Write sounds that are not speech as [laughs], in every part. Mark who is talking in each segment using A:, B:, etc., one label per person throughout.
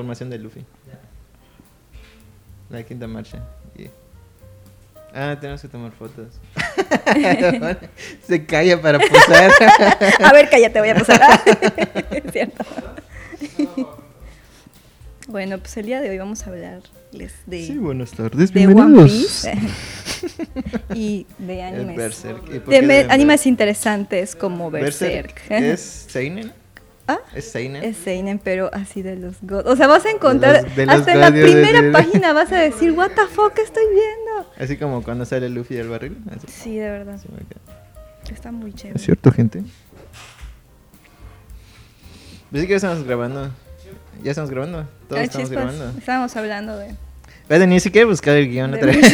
A: transformación de Luffy. La quinta marcha. Yeah. Ah, tenemos que tomar fotos. [laughs] Se calla para posar. [laughs]
B: a ver, cállate, voy a posar. [laughs] es cierto. bueno, pues el día de hoy vamos a hablarles de.
A: Sí, buenas tardes,
B: de One Piece. y de animes.
A: Berserk. ¿Y
B: De,
A: de
B: animes interesantes como Berserk.
A: ¿Es Seinen?
B: ¿Ah?
A: ¿Es Seinen?
B: Es Seinen, pero así de los god. O sea, vas a encontrar.
A: los- de los
B: hasta en la primera página vas a decir, ¿What the fuck estoy viendo?
A: Así como cuando sale Luffy del barril. así.
B: Sí, de verdad.
A: Sí.
B: Está muy chévere.
A: ¿Es cierto, gente? Pues sí que ya estamos grabando. Ya estamos grabando. Todos
B: Ah,
A: estamos
B: chispas,
A: grabando.
B: Estábamos hablando de.
A: Espérate, ni siquiera buscar el
B: guion
A: otra [laughs] vez. [laughs]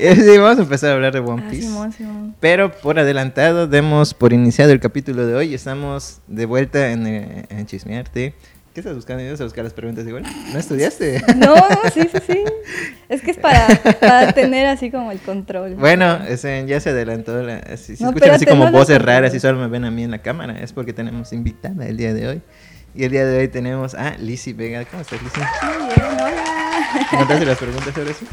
A: sí, vamos a empezar a hablar de One
B: Ah,
A: Piece.
B: Simón, Simón.
A: Pero por adelantado, demos por iniciado el capítulo de hoy. Estamos de vuelta en, eh, en Chismearte. ¿Qué estás buscando? ¿Ibas a buscar las preguntas igual? ¿No estudiaste? [laughs]
B: No, sí, sí, sí. Es que es para, para tener así como el control.
A: Bueno, ese, ya se adelantó. La, si si
B: No,
A: escuchan así como
B: no
A: voces raras y solo me ven a mí en la cámara, es porque tenemos invitada el día de hoy. Y el día de hoy tenemos a Lizzy Vega. ¿Cómo estás, Lizzy?
B: Muy bien, hola. [laughs]
A: ¿Encontraste las preguntas ahora sí?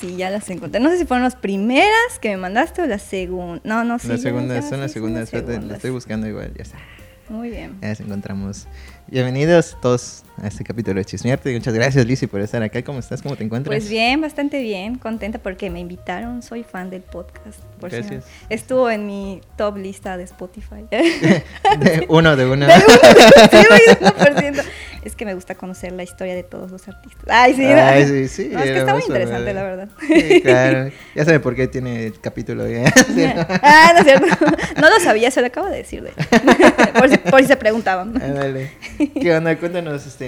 B: Sí, ya las encontré. No sé si fueron las primeras que me mandaste o las segundas. No, no, sí.
A: las segundas, son las segundas. Lo estoy buscando igual, ya está.
B: Muy bien.
A: Ya las encontramos. Bienvenidos todos a este capítulo de Chismearte. Muchas gracias, Lizzy, por estar acá. ¿Cómo estás? ¿Cómo te encuentras?
B: Pues bien, bastante bien, contenta porque me invitaron, soy fan del podcast. Por si no-
A: Gracias.
B: Estuvo en mi top lista de Spotify. [laughs] [laughs]
A: De uno de uno.
B: De uno, voy [laughs] 1%. Es que me gusta conocer la historia de todos los artistas. Ay, sí. ¿no?
A: Ay, sí, sí.
B: No, es que está muy interesante,
A: ver.
B: la verdad.
A: Sí, claro. Ya sabe por qué tiene el capítulo. ¿eh? Sí, ¿no?
B: Ah, no es cierto. No lo sabía, se lo acabo de decir, de. Por si, por si se preguntaban.
A: Ándale. ¿Qué onda? Cuéntanos este,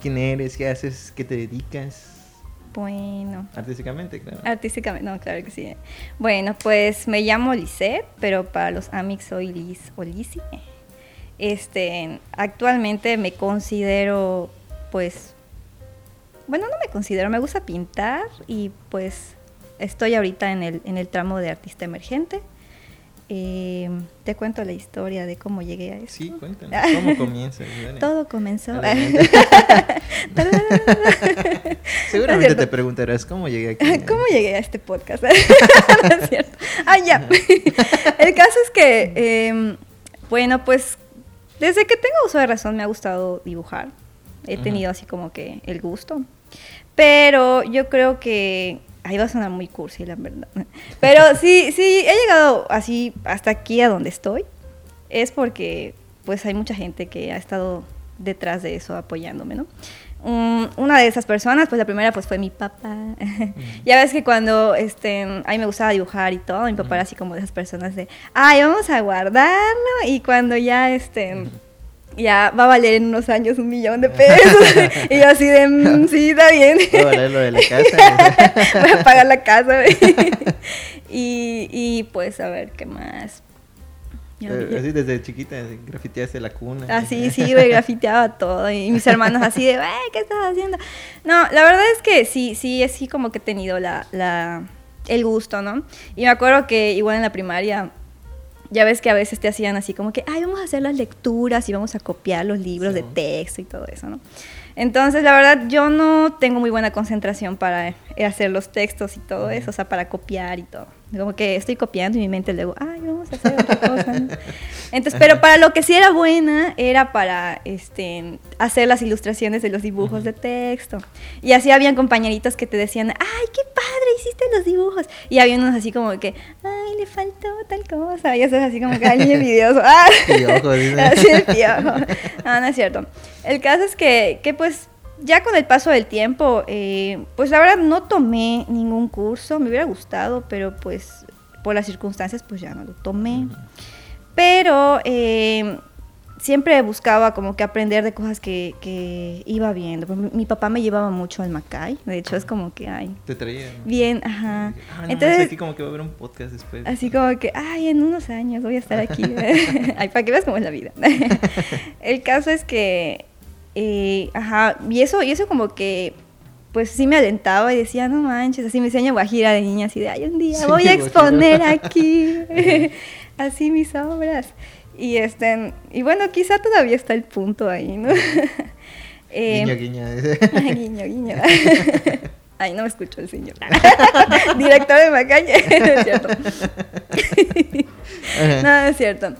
A: quién eres, qué haces, qué te dedicas.
B: Bueno,
A: Artísticamente, claro.
B: artísticamente, no, claro que sí. Bueno, pues me llamo Lisette, pero para los amics soy Liz o Lizzy. Este, actualmente me considero, pues, bueno, no me considero, me gusta pintar y pues estoy ahorita en el, en el tramo de artista emergente. Eh, te cuento la historia de cómo llegué a eso.
A: Sí, cuéntanos. [laughs] ¿Cómo comienza?
B: Todo comenzó. [laughs] [laughs]
A: Seguramente te preguntarás cómo llegué aquí.
B: ¿Cómo llegué a este podcast? no es cierto. Ah, ya. El caso es que, eh, bueno, pues desde que tengo uso de razón me ha gustado dibujar. He tenido así como que el gusto. Pero yo creo que... Ahí va a sonar muy cursi, la verdad. Pero sí, sí, he llegado así hasta aquí a donde estoy. Es porque pues hay mucha gente que ha estado detrás de eso apoyándome, ¿no? Um, una de esas personas, pues la primera pues fue mi papá. [laughs] ya ves que cuando este, a mí me gustaba dibujar y todo, mi papá era así como de esas personas de, ay, vamos a guardarlo y cuando ya este... Ya va a valer en unos años un millón de pesos. [laughs] y yo así de, "Mm, sí, está bien.
A: Todo valer lo de la [laughs] casa.
B: Voy a pagar la casa. [laughs] y, y pues a ver, ¿qué más?
A: Eh, Así desde chiquita, así, grafiteaste la cuna.
B: Así, sí, güey, grafiteaba todo. Y mis hermanos así de, güey, ¿qué estás haciendo? No, la verdad es que sí, sí, sí como que he tenido la, la, el gusto, ¿no? Y me acuerdo que igual en la primaria, ya ves que a veces te hacían así como que, ay, vamos a hacer las lecturas y vamos a copiar los libros
A: Sí.
B: de texto y todo eso, ¿no? Entonces, la verdad, yo no tengo muy buena concentración para eh, hacer los textos y todo eso, o sea, para copiar y todo. Como que estoy copiando y mi mente luego, ay, vamos a hacer otra cosa. ¿no? Entonces, pero para lo que sí era buena era para este, hacer las ilustraciones de los dibujos de texto. Y así habían compañeritos que te decían, ay, qué padre, hiciste los dibujos. Y había unos así como que, ay, le faltó tal cosa. Y eso es así como que, ay, niño [laughs] envidioso. Ah.
A: Piojo. [laughs]
B: Así de piojo. No, no es cierto. El caso es que, que pues ya con el paso del tiempo, eh, pues la verdad no tomé ningún curso, me hubiera gustado, pero pues por las circunstancias pues ya no lo tomé. Pero eh, siempre buscaba como que aprender de cosas que, que iba viendo. Ejemplo, Mi papá me llevaba mucho al Macay, de hecho es como que, ay,
A: Te traía. ¿no?
B: bien, ajá.
A: Ah, no,
B: Entonces,
A: aquí como que va a haber un podcast después.
B: Así como que, ay, en unos años voy a estar aquí. [laughs] [laughs] ay, para que veas cómo es la vida. [laughs] el caso es que, eh, ajá, y eso, y eso como que, pues sí me alentaba y decía, no manches, así me enseña Guajira de niña, así de, ay, un día
A: Sí,
B: voy a
A: Guajira.
B: exponer aquí, [laughs] [laughs] así mis obras. Y, este, y bueno, quizá todavía está el punto ahí, ¿no? [laughs] Eh,
A: guiño, guiño.
B: guiño, guiño. Ay, no me escuchó el señor. Director de Macaña. no es cierto. no, no es cierto.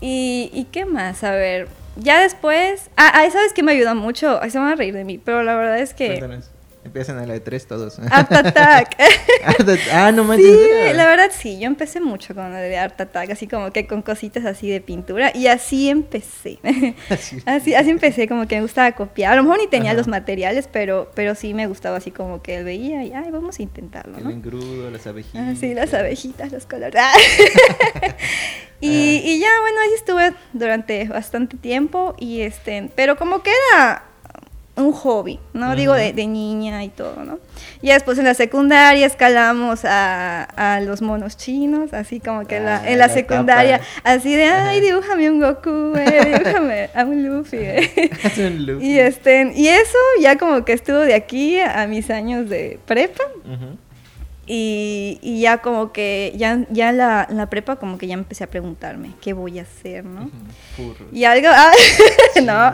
B: ¿Y, ¿Y qué más? A ver, ya después... Ah, ah, ¿sabes qué me ayudó mucho? Ay, se van a reír de mí, pero la verdad es que...
A: Empiezan a la de tres todos. [laughs]
B: Art Attack.
A: ah, no manches.
B: Sí, la verdad sí, yo empecé mucho con la de Art Attack, así como que con cositas así de pintura, y así empecé. [laughs]
A: Así. [laughs]
B: Así, así empecé, como que me gustaba copiar. A lo mejor ni tenía
A: Ajá.
B: los materiales, pero, pero sí me gustaba así como que veía y, ay, vamos a intentarlo,
A: El
B: ¿no?
A: engrudo, las abejitas.
B: Ah, sí, las abejitas, los colores. Ah. y, y ya, bueno, ahí estuve durante bastante tiempo y este, pero como que era un hobby, ¿no? Digo, de, niña y todo, ¿no? Y después en la secundaria escalamos a, a los monos chinos, así como que en la,
A: Ah,
B: en la
A: la
B: secundaria, así de, ay, dibújame un Goku, eh, [laughs] dibújame a un Luffy. eh". [laughs]
A: Es un look.
B: y, este, y eso ya como que estuvo de aquí a mis años de prepa. Y, y ya como que, ya, ya en la, en la prepa como que ya empecé a preguntarme qué voy a hacer, ¿no? Y algo, [laughs] ah, no,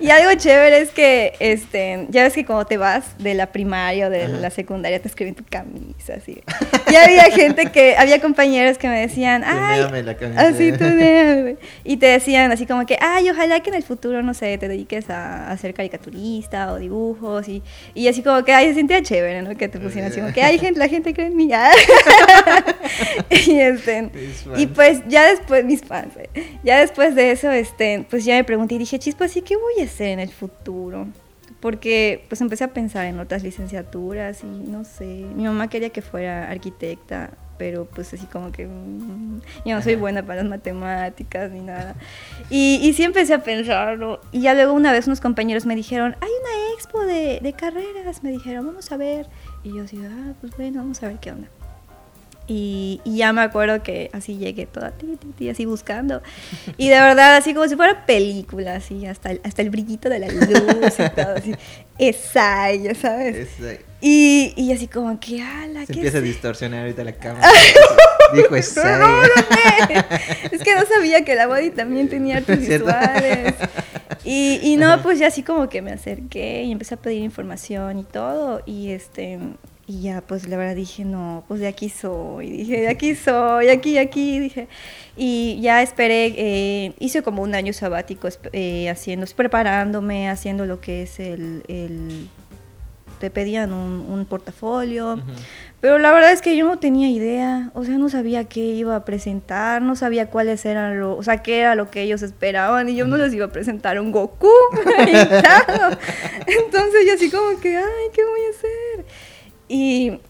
B: [laughs] y algo chévere es que, este, ya ves que cuando te vas de la primaria o de
A: Ajá.
B: la secundaria te escriben tu camisa, así. Y había gente que, había compañeros que me decían, ay,
A: Tuneame la camisa.
B: así tú y te decían así como que, ay, ojalá que en el futuro, no sé, te dediques a, a ser caricaturista o dibujos y, y así como que, ay, se sentía chévere, ¿no? Que te pusieran así como que, ay, gente, la gente cree en mí, ah". [laughs] y este, y pues ya después, mis fans, eh, ya después de eso, este, pues ya me pregunté y dije, chispa, ¿sí qué voy a hacer en el futuro? Porque pues empecé a pensar en otras licenciaturas y no sé, mi mamá quería que fuera arquitecta, pero pues así como que mm, yo no soy buena para las matemáticas ni nada. Y, y sí empecé a pensarlo. Y ya luego una vez unos compañeros me dijeron, hay una expo de, de carreras, me dijeron, vamos a ver. Y yo así, ah, pues bueno, vamos a ver qué onda. Y, y ya me acuerdo que así llegué toda ti, ti, ti, así buscando. Y de verdad, así como si fuera película, así, hasta el, hasta el brillito de la luz y todo, así. Esa, ya sabes.
A: Es ahí.
B: Y, y así como que, ala,
A: Se
B: ¿qué
A: empieza a
B: es
A: distorsionar ahorita la [laughs] cámara. Dijo. [laughs]
B: Perdóname. Es que no sabía que la body también tenía [laughs] artes visuales. Y, y no, pues ya así como que me acerqué y empecé a pedir información y todo. Y este y ya pues la verdad dije, no, pues de aquí soy. Dije, de aquí soy, aquí, aquí, dije. Y ya esperé, eh, hice como un año sabático eh, haciendo, preparándome, haciendo lo que es el... el te pedían un, un portafolio. Pero la verdad es que yo no tenía idea, o sea, no sabía qué iba a presentar, no sabía cuáles eran lo, o sea, qué era lo que ellos esperaban y yo no les iba a presentar un Goku. [laughs] Entonces yo así como que, ay, ¿qué voy a hacer? Y,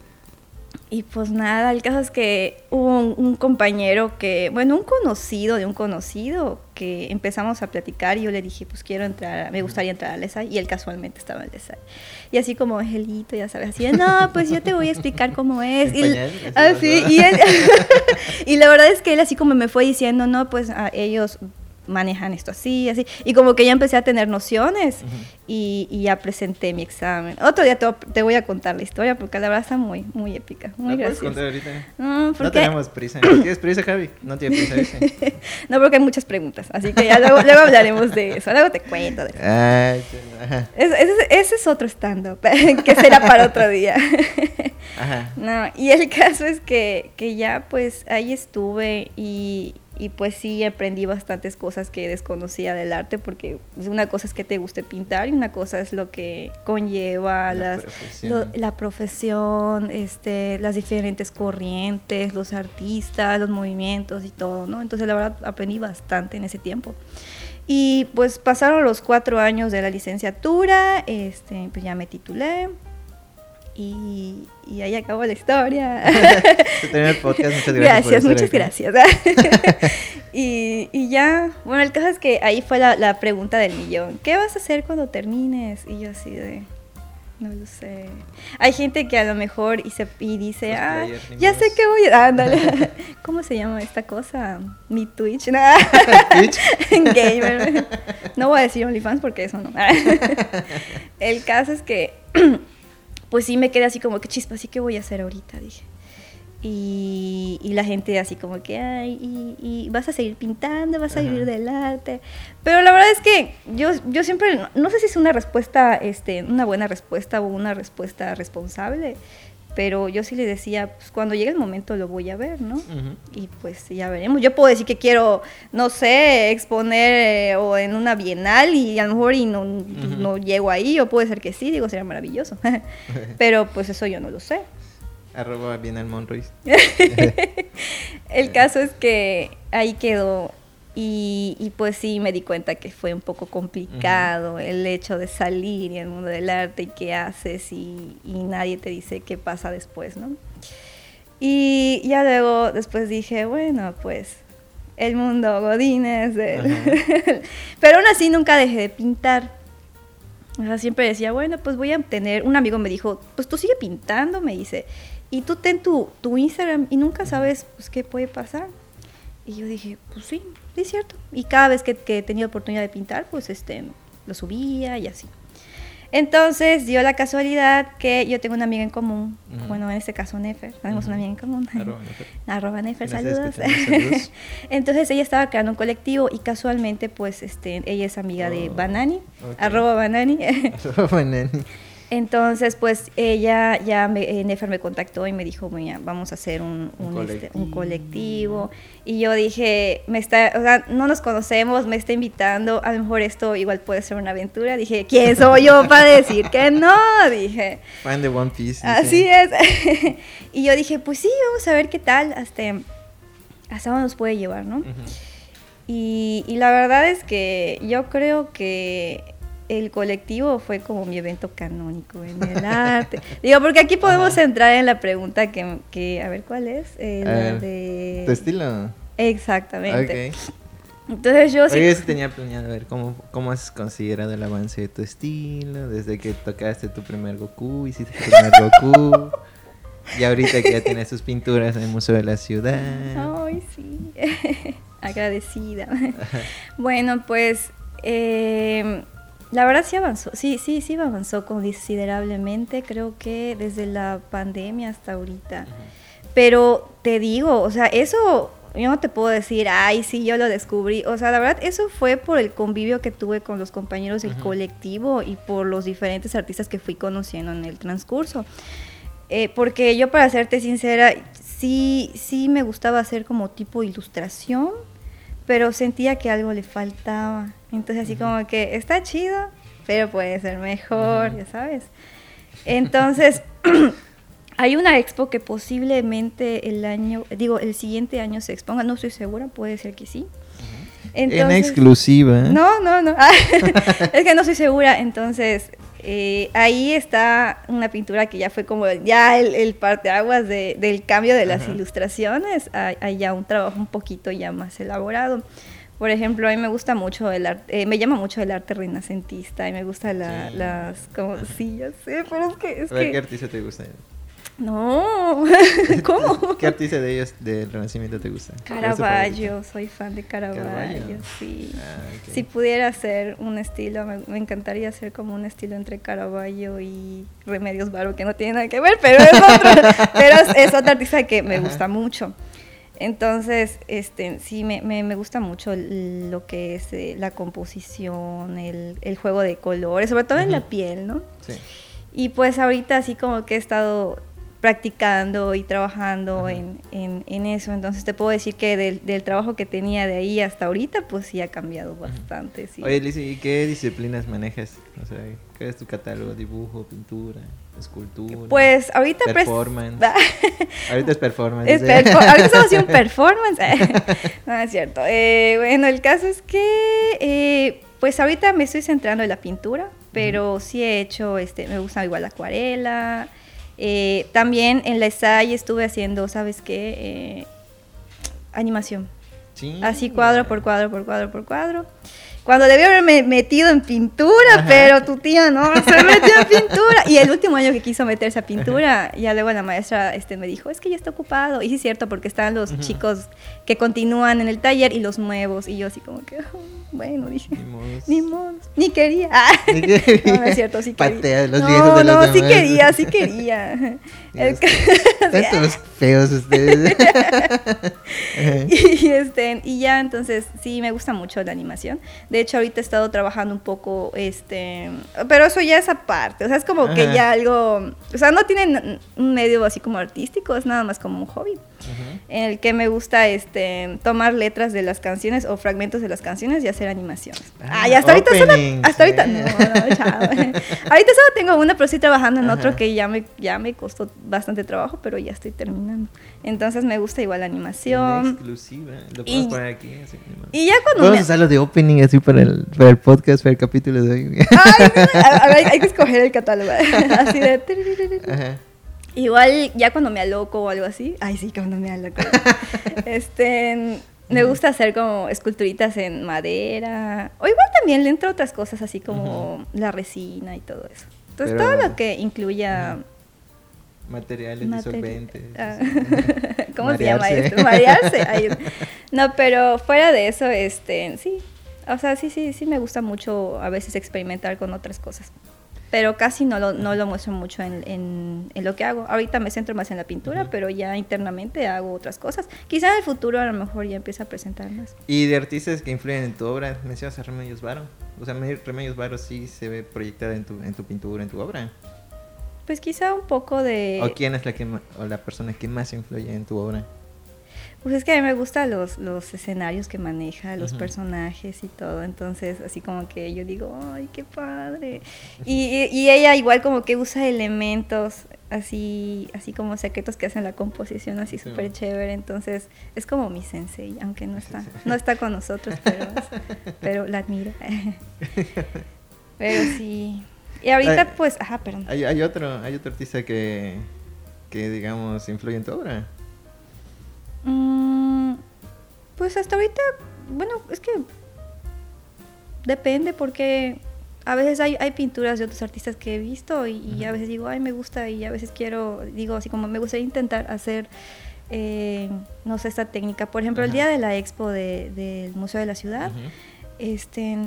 B: y pues nada, el caso es que hubo un, un compañero que, bueno, un conocido de un conocido que empezamos a platicar y yo le dije, pues quiero entrar, me gustaría entrar al ESAI y él casualmente estaba en el ESAI. Y así como Angelito, ya sabes, así, de, no, pues yo te voy a explicar cómo es. Y, ah,
A: así,
B: sí,
A: ¿no?
B: y, él- [laughs] y la verdad es que él así como me fue diciendo, no, pues a ellos manejan esto así, así. Y como que ya empecé a tener nociones
A: Ujú.
B: y, y ya presenté mi examen. Otro día te, te voy a contar la historia porque la verdad está muy, muy épica, muy
A: ¿No puedes
B: graciosa.
A: contar ahorita?
B: No,
A: No
B: porque,
A: tenemos prisa. ¿Tienes prisa, Javi? No tiene prisa, dice. [laughs]
B: no, porque hay muchas preguntas, así que ya luego, luego hablaremos de eso, luego te cuento. de eso.
A: Ay.
B: Es- ese, ese es otro stand-up, [laughs] que será para otro día.
A: Ajá. [laughs]
B: No, y el caso es que, que ya pues ahí estuve y, y pues sí aprendí bastantes cosas que desconocía del arte porque una cosa es que te guste pintar y una cosa es lo que conlleva
A: La
B: las,
A: profesión.
B: lo- la profesión, este, las diferentes corrientes, los artistas, los movimientos y todo, ¿no? Entonces la verdad aprendí bastante en ese tiempo. Y pues pasaron los cuatro años de la licenciatura, este, pues ya me titulé y, y ahí acabó la historia. [laughs]
A: El podcast. Muchas gracias.
B: Gracias,
A: por
B: muchas gracias. [laughs] y, y ya, bueno, el caso es que ahí fue la, la pregunta del millón. ¿Qué vas a hacer cuando termines? Y yo así de, no lo sé. Hay gente que a lo mejor y, se, y dice, ah, ya sé que voy a... Ándale. [laughs] ¿Cómo se llama esta cosa? Mi Twitch. No.
A: Twitch.
B: Gamer. No voy a decir OnlyFans porque eso no. El caso es que, pues sí me quedé así como que chispa, así que voy a hacer ahorita, dije. Y, y la gente así como que, ay, y, y vas a seguir pintando, vas a vivir del arte. Pero la verdad es que yo, yo siempre, no, no sé si es una respuesta, este, una buena respuesta o una respuesta responsable, pero yo sí le decía, pues cuando llegue el momento lo voy a ver, ¿no? Y pues ya veremos. Yo puedo decir que quiero, no sé, exponer eh, o en una bienal y a lo mejor y no, no llego ahí, o puede ser que sí, digo, sería maravilloso. [laughs] [laughs] Pero pues eso yo no lo sé.
A: Arroba bien al Monroyce. [laughs]
B: El caso es que ahí quedó y, y, pues sí me di cuenta que fue un poco complicado el hecho de salir en el mundo del arte y qué haces y, y nadie te dice qué pasa después, ¿no? Y ya luego después dije, bueno, pues el mundo Godines, el- [laughs] pero aún así nunca dejé de pintar. O sea, siempre decía, bueno, pues voy a tener, un amigo me dijo, pues tú sigue pintando, me dice, y tú ten tu, tu Instagram y nunca sabes pues qué puede pasar. Y yo dije, pues sí, sí es cierto. Y cada vez que, que tenía oportunidad de pintar, pues este, lo subía y así. Entonces dio la casualidad que yo tengo una amiga en común, bueno, en este caso Nefer, tenemos una amiga en común.
A: Arroba [laughs] Nefer.
B: Arroba Nefer, saludos.
A: saludos. [laughs]
B: Entonces ella estaba creando un colectivo y casualmente pues este, ella es amiga de
A: Oh,
B: Banani,
A: ok.
B: arroba Banani. [laughs]
A: Arroba Neni.
B: Entonces, pues ella ya, me, eh, Nefer me contactó y me dijo, "Mira, vamos a hacer un,
A: Un
B: un, este, un
A: colectivo.
B: Y yo dije, me está, o sea, no nos conocemos, me está invitando, a lo mejor esto igual puede ser una aventura. Dije, ¿quién soy yo para decir que no? [laughs] Dije,
A: Fan de One Piece.
B: así es. [laughs] y yo dije, pues sí, vamos a ver qué tal, hasta, hasta dónde nos puede llevar, ¿no? Y la verdad es que yo creo que el colectivo fue como mi evento canónico en el arte. Digo, porque aquí podemos
A: Ajá.
B: entrar en la pregunta que, que a ver, ¿cuál es? Eh, la
A: Ah,
B: de...
A: ¿Tu estilo?
B: Exactamente.
A: Ok.
B: Entonces yo sí...
A: Sí tenía planeado ver cómo, cómo has considerado el avance de tu estilo, desde que tocaste tu primer Goku, hiciste tu primer Goku, y ahorita que ya tienes tus pinturas en el Museo de la Ciudad.
B: Ay, sí. [laughs] Agradecida. bueno, pues eh, la verdad sí avanzó, sí, sí, sí avanzó considerablemente, creo que desde la pandemia hasta ahorita. Pero te digo, o sea, eso yo no te puedo decir, ay, sí, yo lo descubrí. O sea, la verdad, eso fue por el convivio que tuve con los compañeros del colectivo y por los diferentes artistas que fui conociendo en el transcurso. Eh, porque yo, para serte sincera, sí, sí me gustaba hacer como tipo ilustración, pero sentía que algo le faltaba. Entonces, así como que está chido, pero puede ser mejor, ya sabes. Entonces, [clears throat] hay una expo que posiblemente el año, digo, el siguiente año se exponga, no estoy segura, puede ser que sí.
A: en
B: Entonces-
A: exclusiva.
B: no, no, no. [laughs] es que no estoy segura. Entonces, eh, ahí está una pintura que ya fue como ya el, el parteaguas de, del cambio de las
A: Ajá.
B: ilustraciones. Hay, hay ya un trabajo un poquito ya más elaborado. Por ejemplo, a mí me gusta mucho el arte, me llama mucho el arte renacentista y me gusta la-
A: Sí.
B: las, como, sí, ya sé, pero es que, es
A: A ver, ¿qué
B: que,
A: artista te gusta?
B: no, [laughs] ¿cómo? [laughs]
A: ¿Qué artista de ellos del Renacimiento te gusta? ¿Cuál es tu
B: Caravaggio, soy fan de Caravaggio,
A: Caravaggio.
B: sí.
A: Ah.
B: Si pudiera hacer un estilo, me, me encantaría hacer como un estilo entre Caravaggio y Remedios Varo, que no tiene nada que ver, pero es, otro- [laughs] pero es, otra artista que me
A: Ajá.
B: gusta mucho. Entonces, este, sí, me, me, me gusta mucho lo que es eh, la composición, el, el juego de colores, sobre todo en la piel, ¿no?
A: Sí.
B: Y pues ahorita así como que he estado practicando y trabajando en, en- en eso, entonces te puedo decir que del, del trabajo que tenía de ahí hasta ahorita, pues sí ha cambiado bastante. Sí.
A: Oye, ¿y qué disciplinas manejas? O sea, ¿qué es tu catálogo? ¿Dibujo, pintura, escultura?
B: pues ahorita... pres-
A: Performance. [laughs] Ahorita es performance.
B: Es perfo- ahorita estamos haciendo un [laughs] performance. [laughs] no, es cierto. Eh, bueno, el caso es que, eh, pues ahorita me estoy centrando en la pintura, pero sí he hecho, este, me gusta igual la acuarela. Eh, también en la SAI estuve haciendo, ¿sabes qué? Eh, animación.
A: Sí.
B: Así cuadro por cuadro, por cuadro, por cuadro. Cuando debí haberme metido en pintura,
A: Ajá.
B: pero tu tía no se metió en [laughs] pintura. Y el último año que quiso meterse a pintura, ya luego la maestra este, me dijo, es que ya está ocupado. Y sí es cierto, porque están los chicos que continúan en el taller y los nuevos. Y yo así como que, "Oh, bueno, dije,
A: Ni modos.
B: ni modo, ni quería.
A: Ni quería. [laughs]
B: no, no es cierto, sí quería. [laughs]
A: Patea los
B: no,
A: los
B: no, sí
A: demás.
B: quería, sí quería.
A: Dios, Tantos feos ustedes.
B: Y, este, y ya, entonces, sí, me gusta mucho la animación. De hecho, ahorita he estado trabajando un poco, este, pero eso ya es aparte, o sea, es como que
A: Ajá.
B: ya algo, o sea, no tiene un medio así como artístico, es nada más como un hobby,
A: Ujú.
B: en el que me gusta, este, tomar letras de las canciones o fragmentos de las canciones y hacer animaciones.
A: Ah,
B: Ah, y hasta ahorita solo,
A: openings,
B: hasta ahorita, no, no, chao. [laughs] ahorita solo tengo una, pero estoy trabajando en otro
A: Ajá.
B: que ya me, ya me costó bastante trabajo, pero ya estoy terminando. Entonces me gusta igual la
A: Una
B: animación.
A: exclusiva. Lo
B: Y-
A: podemos poner aquí. así.
B: Y ya cuando
A: Vamos
B: me...
A: a usarlo de opening así para el, para el podcast, para el capítulo de hoy.
B: Ay, no, a- a ver, hay que escoger el catálogo. [laughs] Así de...
A: Ajá.
B: Igual ya cuando me aloco o algo así. Ay, sí, cuando me aloco. [laughs] este... Me gusta hacer como esculturitas en madera. O igual también le entro otras cosas así como la resina y todo eso. Entonces
A: Pero-
B: todo lo que incluya...
A: Materiales
B: Materi-
A: disolventes.
B: Ah. [laughs] ¿Cómo se llama
A: Marearse.
B: esto? Marearse. Ay, no, pero fuera de eso, este, sí. O sea, sí, sí, sí me gusta mucho a veces experimentar con otras cosas. Pero casi no lo, no lo muestro mucho en, en- en lo que hago. Ahorita me centro más en la pintura,
A: Ujú.
B: pero ya internamente hago otras cosas. Quizá en el futuro a lo mejor ya empiece a presentar más.
A: Y de artistas que influyen en tu obra, mencionas a Remedios Varo. O sea, Me- Remedios Varo sí se ve proyectada en tu, en tu pintura, en tu obra.
B: Pues quizá un poco de...
A: ¿O quién es la que o la persona que más influye en tu obra?
B: Pues es que a mí me gustan los, los escenarios que maneja, los personajes y todo. Entonces, así como que yo digo, ay, qué padre. Y, y- ella igual como que usa elementos así, así como secretos que hacen la composición así
A: Sí.
B: súper chévere. Entonces, es como mi sensei, aunque no está, no está con nosotros, pero, pero la admiro. [laughs] pero sí. Y ahorita pues, ajá, perdón.
A: Hay, hay otro, hay otro artista que, que digamos influye en tu obra.
B: Mm, pues hasta ahorita, bueno, es que depende porque a veces hay, hay pinturas de otros artistas que he visto y, y a veces digo, ay, me gusta y a veces quiero, digo así como me gustaría intentar hacer, eh, no sé, esta técnica. Por ejemplo, el día de la expo de- del Museo de la Ciudad, este,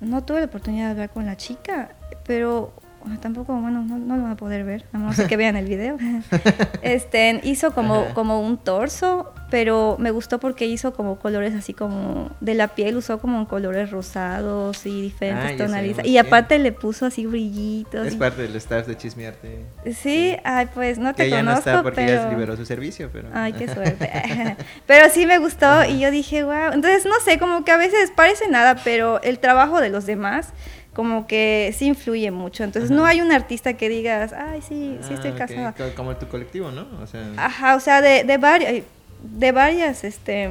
B: no tuve la oportunidad de hablar con la chica, pero tampoco, bueno, no, no lo van a poder ver, a menos que [laughs] vean el video. [laughs] Este, hizo como,
A: Ajá.
B: como un torso, pero me gustó porque hizo como colores así como de la piel, usó como colores rosados y diferentes
A: Ah,
B: tonalidades. Y aparte le puso así brillitos.
A: Es
B: y-
A: parte del staff de Chismearte.
B: Sí, ay, pues no te
A: ella no
B: conozco,
A: está porque
B: pero...
A: ya liberó su servicio, pero...
B: Ay, qué [laughs] suerte. [laughs] pero sí me gustó y yo dije, wow. Entonces, no sé, como que a veces parece nada, pero el trabajo de los demás como que sí influye mucho. Entonces, no hay un artista que digas, ay, sí, sí estoy
A: Ah,
B: casada.
A: co- Como tu colectivo, ¿no? O sea...
B: Ajá, o sea, de, de varias, de varias, este...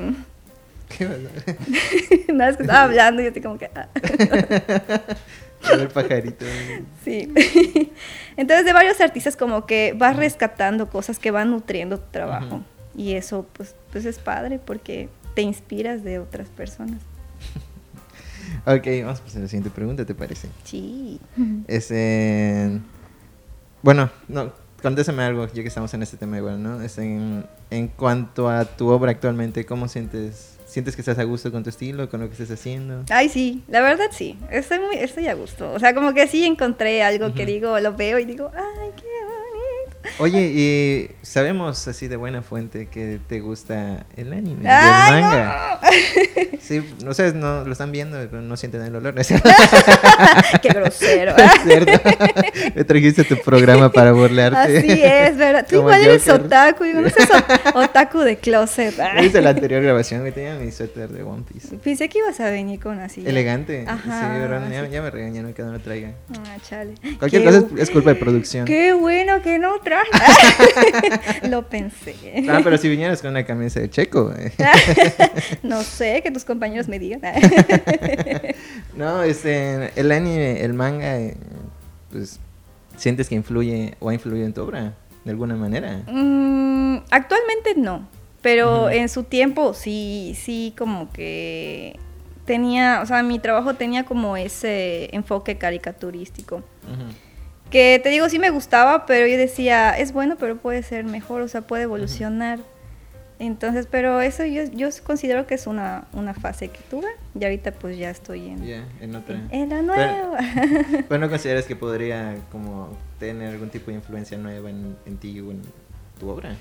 A: ¿Qué [laughs]
B: Nada, es que estaba hablando y yo estoy como que... ah. [laughs]
A: El pajarito.
B: Sí. [laughs] Entonces, de varios artistas como que vas rescatando cosas que van nutriendo tu trabajo. Y eso, pues, pues es padre porque te inspiras de otras personas.
A: Ok, vamos a pasar a la siguiente pregunta, ¿te parece?
B: Sí.
A: Es en- Bueno, no, contéstame algo, ya que estamos en este tema igual, ¿no? Es en, en cuanto a tu obra actualmente, ¿cómo sientes? ¿Sientes que estás a gusto con tu estilo, con lo que estás haciendo?
B: Ay, sí, la verdad sí. Estoy muy, estoy a gusto. O sea, como que sí encontré algo que digo, lo veo y digo, ay, qué.
A: Oye, y sabemos así de buena fuente que te gusta el anime, y el manga.
B: no. [laughs]
A: Sí, no sé, no lo están viendo, pero no sienten el olor. Es [laughs]
B: qué grosero. [laughs]
A: cierto. Me trajiste tu programa para burlarte.
B: Así es, ¿verdad? Tú igual eres otaku, digo, no seas o- otaku de closet.
A: ¿Viste la anterior grabación que tenía mi suéter de One Piece?
B: Pensé que ibas a venir con así.
A: Elegante.
B: Ajá,
A: sí, pero ya, ya me regañaron que no lo traiga.
B: Ah, chale.
A: Cualquier
B: Qué
A: cosa es, es culpa de producción.
B: Qué bueno que no [laughs] Lo pensé.
A: Ah, pero si vinieras con una camisa de Checo. [laughs]
B: no sé, que tus compañeros me digan. [laughs]
A: no, este, el anime, el manga, eh, pues, ¿sientes que influye o ha influido en tu obra? De alguna manera.
B: Mm, actualmente no, pero en su tiempo sí, sí como que tenía, o sea, mi trabajo tenía como ese enfoque caricaturístico. Que te digo, sí me gustaba, pero yo decía, es bueno, pero puede ser mejor, o sea, puede evolucionar. Entonces, pero eso yo, yo considero que es una, una fase que tuve y ahorita pues ya estoy en,
A: Ya, en otra.
B: en, en la
A: Pero-
B: nueva. [laughs]
A: Pero no [laughs] consideras que podría como tener algún tipo de influencia nueva en, en ti o en, tu obra.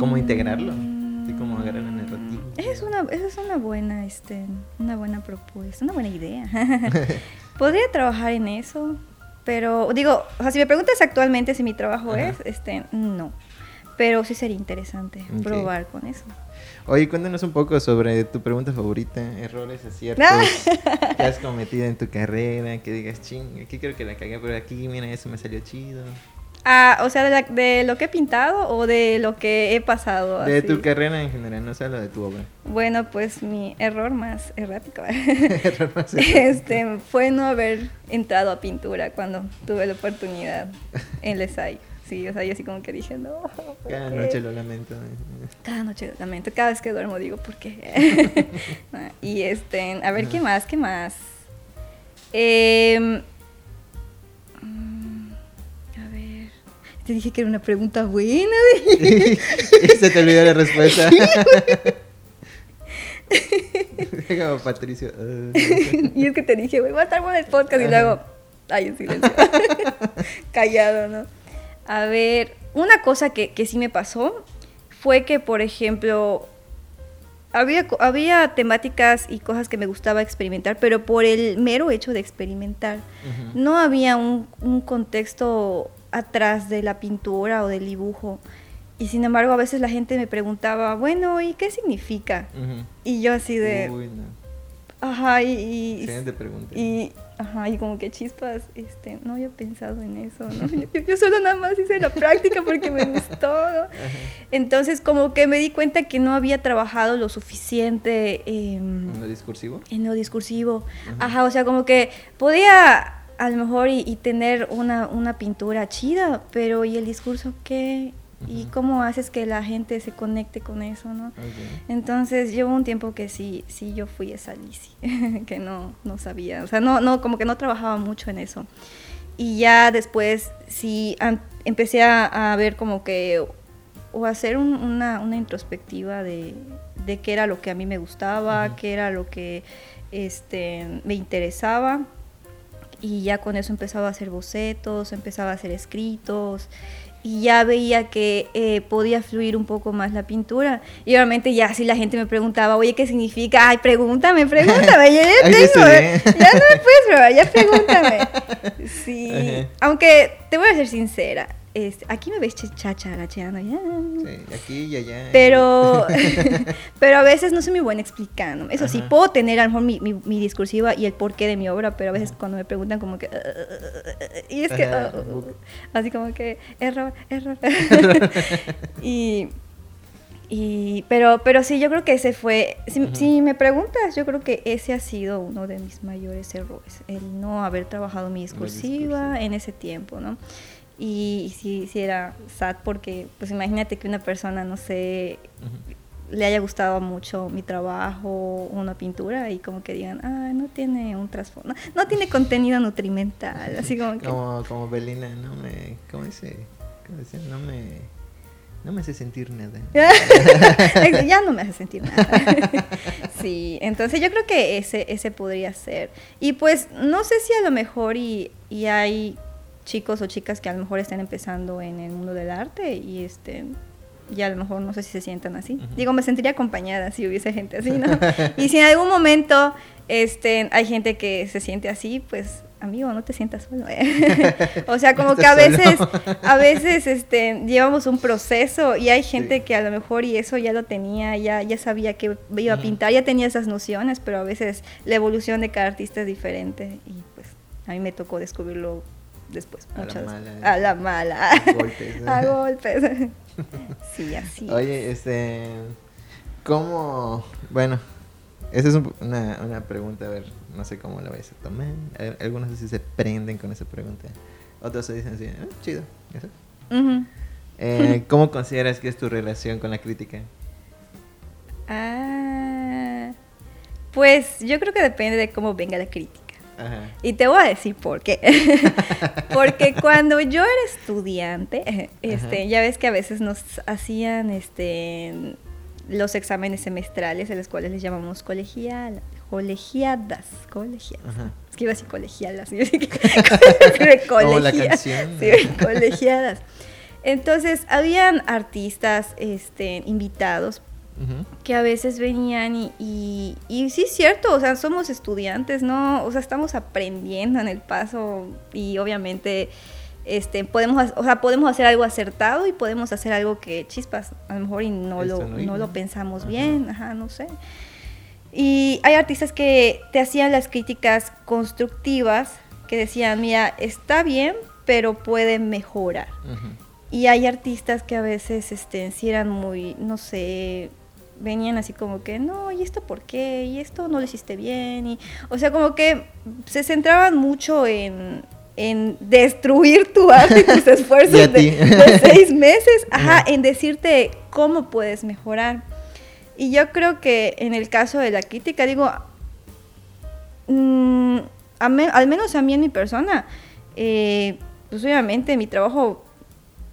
A: ¿Cómo integrarlo?
B: Mm,
A: Sí, cómo agarrar la narrativa.
B: Esa es una, esa es una buena, este, una buena propuesta, una buena idea. [laughs] Podría trabajar en eso, pero digo, o sea, si me preguntas actualmente si mi trabajo
A: Ajá.
B: es, este, no. Pero sí sería interesante probar con eso.
A: Oye, cuéntanos un poco sobre tu pregunta favorita, errores, aciertos [laughs] que has cometido en tu carrera, que digas, ching, aquí creo que la cagué, pero aquí, mira, eso me salió chido.
B: Ah, o sea, de, la- de lo que he pintado o de lo que he pasado.
A: De
B: así?
A: tu carrera en general, no solo de tu obra.
B: Bueno, pues mi error más errático [laughs] [laughs]
A: Error más
B: este, fue no haber entrado a pintura cuando tuve la oportunidad en SAI. Sí, o sea, yo así como que dije, no. ¿por
A: Cada
B: qué?
A: noche lo lamento.
B: Cada noche lamento, cada vez que duermo digo, ¿por qué? [laughs] Ah, y este, a ver, ¿qué más? ¿Qué más? Em, te dije que era una pregunta buena. [laughs]
A: Se te olvidó la respuesta. Como Patricio. uh,
B: y es que te dije, güey, va a estar bueno el podcast. Y luego, ay, en silencio. [laughs] Callado, ¿no? A ver, una cosa que, que sí me pasó fue que, por ejemplo, había, había temáticas y cosas que me gustaba experimentar, pero por el mero hecho de experimentar. No había un, un contexto atrás de la pintura o del dibujo. Y sin embargo, a veces la gente me preguntaba, bueno, ¿y qué significa?
A: Ujú.
B: Y yo así de,
A: Uy, no.
B: ajá, y, y- y, ajá, y como que chispas, este, no había pensado en eso, ¿no? [laughs] Yo, yo solo nada más hice la práctica porque me gustó, ¿no? [laughs] Entonces como que me di cuenta que no había trabajado lo suficiente em,
A: ¿En lo discursivo?
B: en lo discursivo.
A: Ajá.
B: Ajá, o sea, como que podía a lo mejor y, y tener una, una pintura chida, pero ¿y el discurso qué? ¿Y cómo haces que la gente se conecte con eso, no?
A: Ok.
B: Entonces llevo un tiempo que sí, sí yo fui esa Lizzy, [laughs] que no, no sabía, o sea, no, no, como que no trabajaba mucho en eso. Y ya después sí empecé a, a ver como que, o hacer un- una, una introspectiva de, de qué era lo que a mí me gustaba,
A: Ujú.
B: qué era lo que este, me interesaba. Y ya con eso empezaba a hacer bocetos, empezaba a hacer escritos y ya veía que eh, podía fluir un poco más la pintura. Y obviamente ya si la gente me preguntaba, oye, ¿qué significa? Ay, pregúntame, pregúntame, ya, [laughs] ya tengo,
A: estudié.
B: ya no me puedes probar, ya pregúntame. [laughs] Sí,
A: Ajá.
B: aunque te voy a ser sincera, este, aquí me ves chacharacheando, ya.
A: Sí, aquí y allá.
B: Pero, [laughs] [laughs] pero a veces no soy muy buena explicando. Eso sí, puedo tener a lo mejor mi, mi- mi discursiva y el porqué de mi obra, pero a veces cuando me preguntan como que... y es que... Así como que... Error, error. [laughs] y... Y, pero, pero sí, yo creo que ese fue, si, me preguntas, yo creo que ese ha sido uno de mis mayores errores, el no haber trabajado mi discursiva
A: discursiva.
B: en ese tiempo, ¿no? Y, sí, sí era sad porque, pues imagínate que una persona, no sé, le haya gustado mucho mi trabajo una pintura y como que digan, ah, no tiene un trasfondo, no, no tiene contenido nutrimental, así como que...
A: Como, como Belina, no me. ¿Cómo dice? ¿Cómo dice? No me. No me hace sentir nada. [laughs]
B: ya no me hace sentir nada. [laughs] sí, entonces yo creo que ese, ese podría ser. Y pues no sé si a lo mejor y, y hay chicos o chicas que a lo mejor estén empezando en el mundo del arte y este y a lo mejor no sé si se sientan así. Digo, me sentiría acompañada si hubiese gente así, ¿no? [laughs] y si en algún momento este, hay gente que se siente así, pues amigo, no te sientas solo. ¿eh? [laughs] o sea, como que a veces, a veces este, llevamos un proceso y hay gente
A: Sí.
B: que a lo mejor y eso ya lo tenía, ya, ya sabía que iba a pintar, ya tenía esas nociones, pero a veces la evolución de cada artista es diferente y pues a mí me tocó descubrirlo después.
A: A la
B: muchas-
A: mala.
B: A la mala.
A: A golpes. [laughs]
B: a golpes. [laughs] sí, así.
A: Oye, este. ¿Cómo.? Bueno, esa es un- una, una pregunta, a ver, no sé cómo la vais a tomar. Algunos así se prenden con esa pregunta. Otros se dicen así, "Ah, chido. eso". Eh, [laughs] ¿Cómo consideras que es tu relación con la crítica?
B: Ah, pues yo creo que depende de cómo venga la crítica.
A: Ajá.
B: Y te voy a decir por qué. [laughs] Porque cuando yo era estudiante, este,
A: Ajá.
B: ya ves que a veces nos hacían este, los exámenes semestrales, en los cuales les llamamos colegial, colegiadas, colegiadas.
A: Ajá.
B: Es que iba a decir colegialas. [laughs] yo dije, [laughs]
A: Como la
B: colegia-
A: canción.
B: Sí, colegiadas. Entonces, habían artistas este, invitados Que a veces venían y, y, y sí es cierto, o sea, somos estudiantes, ¿no? O sea, estamos aprendiendo en el paso y obviamente este, podemos, o sea, podemos hacer algo acertado y podemos hacer algo que chispas, a lo mejor y no, lo,
A: no
B: lo pensamos
A: Ajá.
B: bien, ajá, no sé. Y hay artistas que te hacían las críticas constructivas, que decían, mira, está bien, pero puede mejorar. Y hay artistas que a veces este, sí eran muy, no sé, venían así como que, no, ¿y esto por qué? ¿Y esto no lo hiciste bien? Y, o sea, como que se centraban mucho en, en destruir tu [laughs] arte y tus esfuerzos de, seis [laughs] meses, ajá, en decirte cómo puedes mejorar. Y yo creo que en el caso de la crítica, digo, mm, me- al menos a mí en mi persona, eh, pues obviamente mi trabajo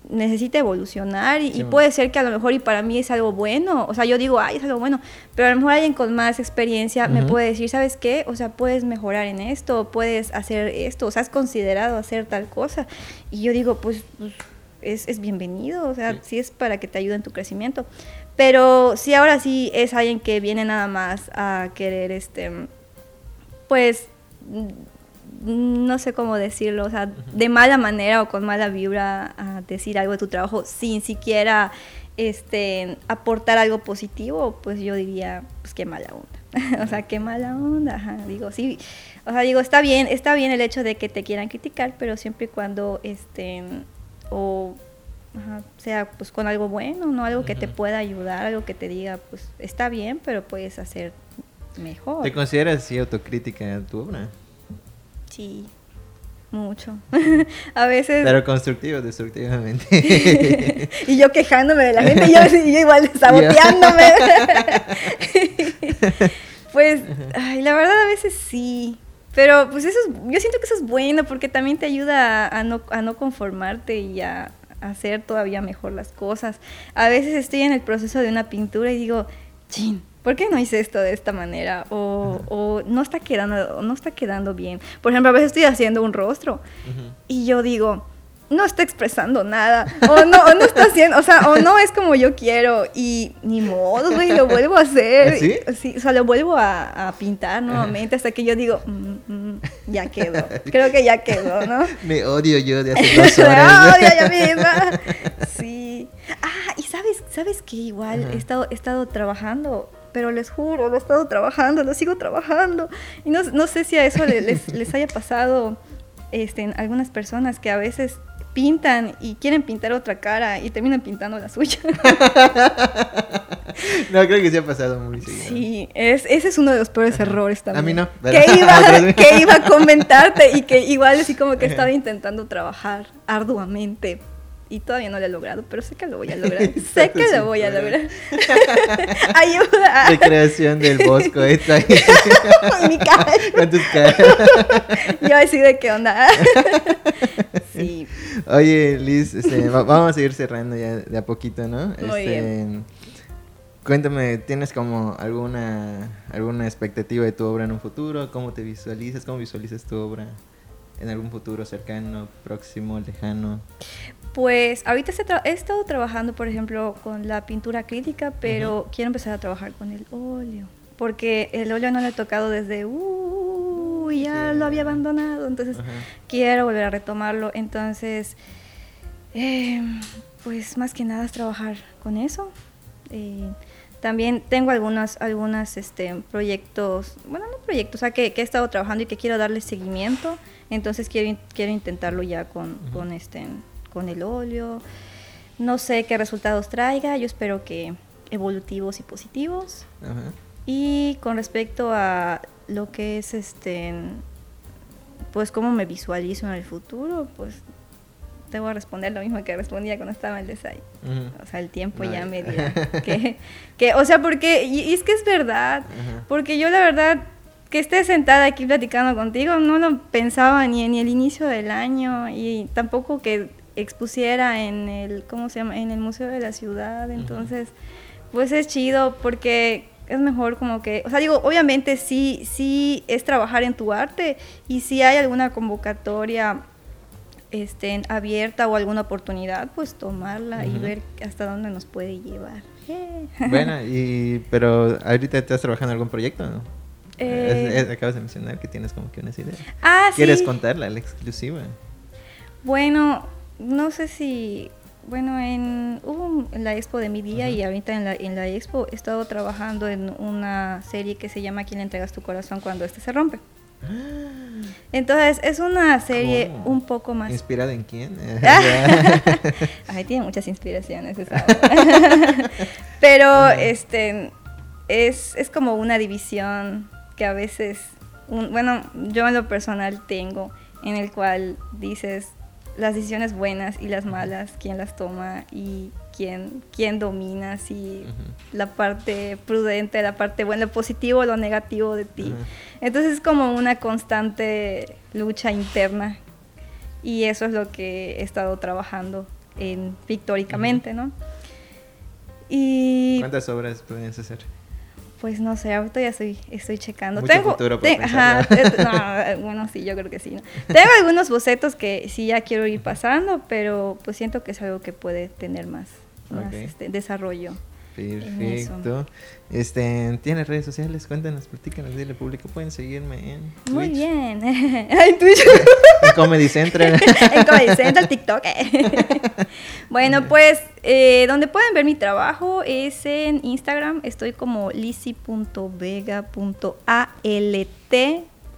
B: necesita evolucionar y, puede ser que a lo mejor y para mí es algo bueno, o sea, yo digo, ay, es algo bueno, pero a lo mejor alguien con más experiencia me puede decir, ¿sabes qué? O sea, puedes mejorar en esto, puedes hacer esto, o sea, has considerado hacer tal cosa. Y yo digo, pues, pues, es, es bienvenido, o sea,
A: Sí.
B: sí es para que te ayude en tu crecimiento. Pero si ahora sí es alguien que viene nada más a querer, este, pues, no sé cómo decirlo, o sea, de mala manera o con mala vibra a decir algo de tu trabajo sin siquiera este, aportar algo positivo, pues yo diría, pues qué mala onda. [laughs] o sea, qué mala onda, ajá, digo, sí. O sea, digo, está bien, está bien el hecho de que te quieran criticar, pero siempre y cuando, este, o ajá, sea pues con algo bueno, no algo que te pueda ayudar, algo que te diga, pues está bien, pero puedes hacer mejor.
A: ¿Te consideras así autocrítica en tu obra?
B: Sí, mucho. [laughs] a veces...
A: Pero constructivo, destructivamente. [laughs]
B: y yo quejándome de la gente, y yo, y yo igual [laughs] saboteándome. pues, ay, la verdad a veces sí. Pero pues eso es, yo siento que eso es bueno porque también te ayuda a, a no, a no conformarte y a, a hacer todavía mejor las cosas. A veces estoy en el proceso de una pintura y digo, chin, ¿por qué no hice esto de esta manera? O, o no está quedando, no está quedando bien. Por ejemplo, a veces estoy haciendo un rostro
A: Ujú.
B: y yo digo, no está expresando nada, o no, o no está haciendo, o sea, o no es como yo quiero, y ni modo, güey, lo vuelvo a [laughs] hacer.
A: ¿Ah,
B: sí? o sea, lo vuelvo a, a pintar nuevamente hasta que yo digo, "Mm, mm, ya [laughs] quedó, creo que ya quedó, ¿no? [laughs]
A: Me odio yo de hace dos
B: Me
A: horas.
B: odio yo misma. Sí. Ah, y sabes, sabes que igual he estado, he estado trabajando, pero les juro, lo he estado trabajando, lo sigo trabajando. Y no, no sé si a eso le- les, les haya pasado este, en algunas personas que a veces pintan y quieren pintar otra cara y terminan pintando la suya. [laughs]
A: No, creo que sí ha pasado muy seguido.
B: Sí, es, ese es uno de los peores errores también.
A: A mí no,
B: Que [laughs] iba, que iba a comentarte y que igual así como que estaba intentando trabajar arduamente. Y todavía no lo he logrado, pero sé que lo voy a [laughs] lograr. sé que lo voy a lograr. [laughs] Ayuda.
A: Recreación del bosco [laughs] esta.
B: Mi cara.
A: con tus caras.
B: Yo así de qué onda. sí.
A: Oye, Liz, este, va- vamos a ir cerrando ya de a poquito, ¿no?
B: Muy
A: Este, Cuéntame, ¿tienes como alguna alguna expectativa de tu obra en un futuro? ¿Cómo te visualizas? ¿Cómo visualizas tu obra en algún futuro cercano, próximo, lejano?
B: Pues ahorita he estado trabajando, por ejemplo, con la pintura acrílica, pero quiero empezar a trabajar con el óleo. Porque el óleo no lo he tocado desde, uh, ya
A: Sí.
B: lo había abandonado. Entonces quiero volver a retomarlo. Entonces, eh, pues más que nada es trabajar con eso. Eh, también tengo algunos algunas, este, proyectos, bueno, no proyectos, o sea, que, que he estado trabajando y que quiero darle seguimiento. Entonces quiero, quiero intentarlo ya con, con, este, con el óleo. No sé qué resultados traiga, yo espero que evolutivos y positivos.
A: Ajá.
B: Y con respecto a lo que es este, pues cómo me visualizo en el futuro, pues te voy a responder lo mismo que respondía cuando estaba en el design.
A: Ujú.
B: O sea, el tiempo
A: No,
B: ya me dirá [laughs] que, que, o sea, porque, y, y es que es verdad,
A: Ajá.
B: porque yo la verdad que esté sentada aquí platicando contigo no lo pensaba ni en el inicio del año y tampoco que expusiera en el, ¿cómo se llama? En el Museo de la Ciudad, entonces, pues es chido porque es mejor como que, o sea, digo, obviamente sí, sí es trabajar en tu arte y si hay alguna convocatoria estén abierta o alguna oportunidad, pues tomarla y ver hasta dónde nos puede llevar. [laughs]
A: Bueno, y, pero ahorita estás trabajando en algún proyecto, ¿no?
B: Eh,
A: Es- es- acabas de mencionar que tienes como que unas ideas.
B: ah, sí.
A: ¿Quieres contarla, la exclusiva?
B: Bueno, no sé si, bueno, en hubo un- la expo de mi día y ahorita en la, en la expo he estado trabajando en una serie que se llama ¿Quién le entregas tu corazón cuando este se rompe? [gasps] Entonces es una serie
A: ¿Cómo?
B: un poco más...
A: ¿Inspirada en quién? [laughs] [laughs]
B: Ay, tiene muchas inspiraciones esa. [laughs] Pero este es, es como una división que a veces, un- bueno, yo en lo personal tengo, en el cual dices las decisiones buenas y las malas, quién las toma y quién, quién domina, si la parte prudente, la parte buena, lo positivo, lo negativo de ti. Entonces es como una constante lucha interna y eso es lo que he estado trabajando en pictóricamente, ¿no? Y
A: ¿Cuántas obras puedes hacer?
B: Pues no sé, ahorita ya estoy, estoy checando.
A: Mucho
B: Tengo,
A: futuro
B: te- ajá, no, [laughs] bueno, sí, yo creo que sí. ¿no? Tengo algunos bocetos que sí ya quiero ir pasando, pero pues siento que es algo que puede tener más, más este, desarrollo.
A: Perfecto. Este, ¿Tienes redes sociales? Cuéntanos, platícanos, dile público. Pueden seguirme en
B: Muy bien. [laughs] en Twitch.
A: en Comedy Central. [laughs]
B: en Comedy Central, TikTok. [laughs] bueno, pues eh, donde pueden ver mi trabajo es en Instagram. Estoy como lisi.vega.alt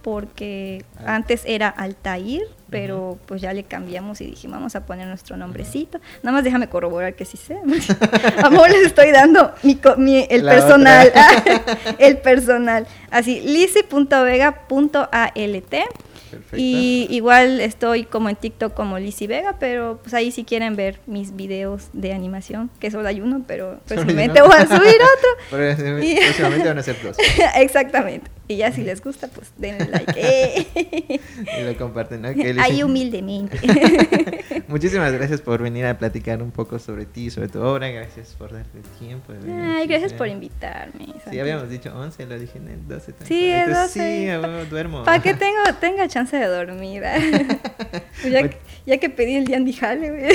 B: porque
A: Ah.
B: antes era Altair, pero pues ya le cambiamos y dije, vamos a poner nuestro nombrecito. Nada más déjame corroborar que sí sé. [laughs] Amor, les estoy dando mi, mi- el
A: La
B: personal. [laughs] el personal. Así, lisi.vega.alt.
A: Perfecto.
B: Y igual estoy como en TikTok como Lizzy Vega, pero pues ahí si quieren ver mis videos de animación, que solo hay uno, pero próximamente voy a subir otro. [laughs]
A: Pero, próximamente van a ser dos.
B: Exactamente. Y ya si les gusta, pues denle like. [laughs] Eh.
A: Y lo comparten, ¿no? Ok,
B: Ahí humildemente. [laughs]
A: Muchísimas gracias por venir a platicar un poco sobre ti, sobre tu obra. Gracias por darte el tiempo. de venir
B: Ay, gracias
A: ¿sí?
B: por invitarme.
A: Sí,
B: Santi.
A: habíamos dicho 11, lo dije en el 12. también.
B: Sí, es
A: Entonces,
B: 12.
A: Sí, duermo.
B: Para que [laughs] tengo, tenga chance de dormir. Pues ya,
A: Bueno.
B: ya que pedí el día jale,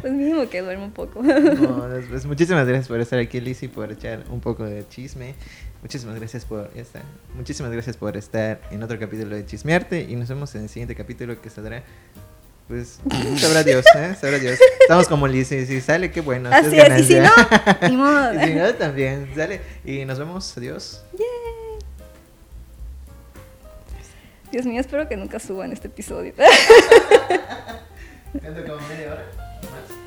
B: pues mínimo que duermo un poco.
A: No, pues, muchísimas gracias por estar aquí, Lizzy, por echar un poco de chisme. Muchísimas gracias por estar. Muchísimas gracias por estar en otro capítulo de Chismearte y nos vemos en el siguiente capítulo que saldrá. Pues [laughs] sabrá Dios, ¿eh? Sabrá Dios. Estamos como Lizzy, si sale, qué bueno.
B: Así
A: es
B: es, y si no,
A: ganancia.
B: ni [laughs] modo.
A: Y si no, también, sale. Y nos vemos, adiós.
B: Dios mío, espero que nunca suban este episodio. [laughs]
A: Como media hora más.